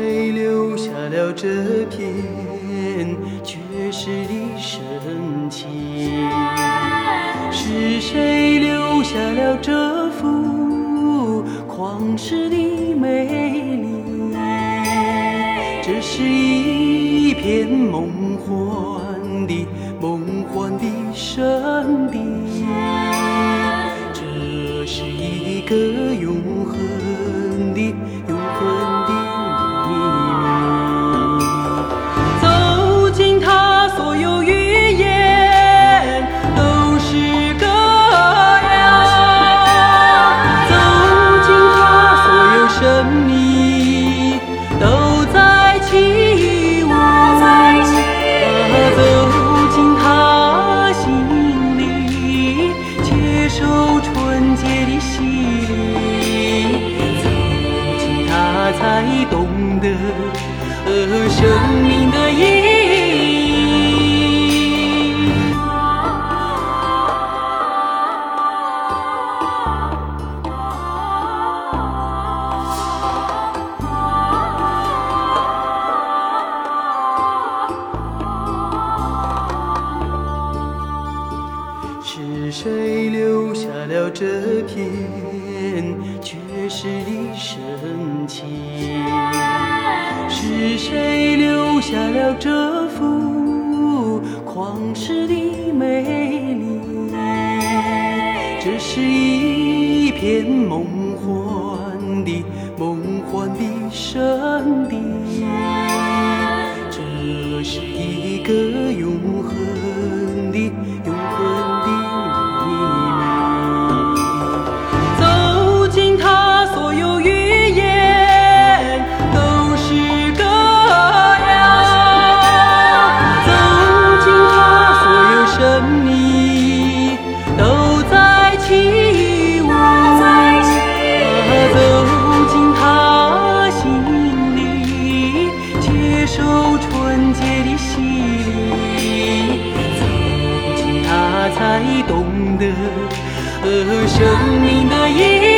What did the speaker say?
谁留下了这片绝世的深情？是谁留下了这幅旷世的美丽？这是一片梦幻的梦幻的圣地，这是一个永纯洁的洗礼。走进他，才懂得生命的意义。是谁这片绝世的深情？是谁留下了这幅旷世的美丽？这是一片梦幻的梦幻的圣地，这是一个永恒才懂得生命的意义。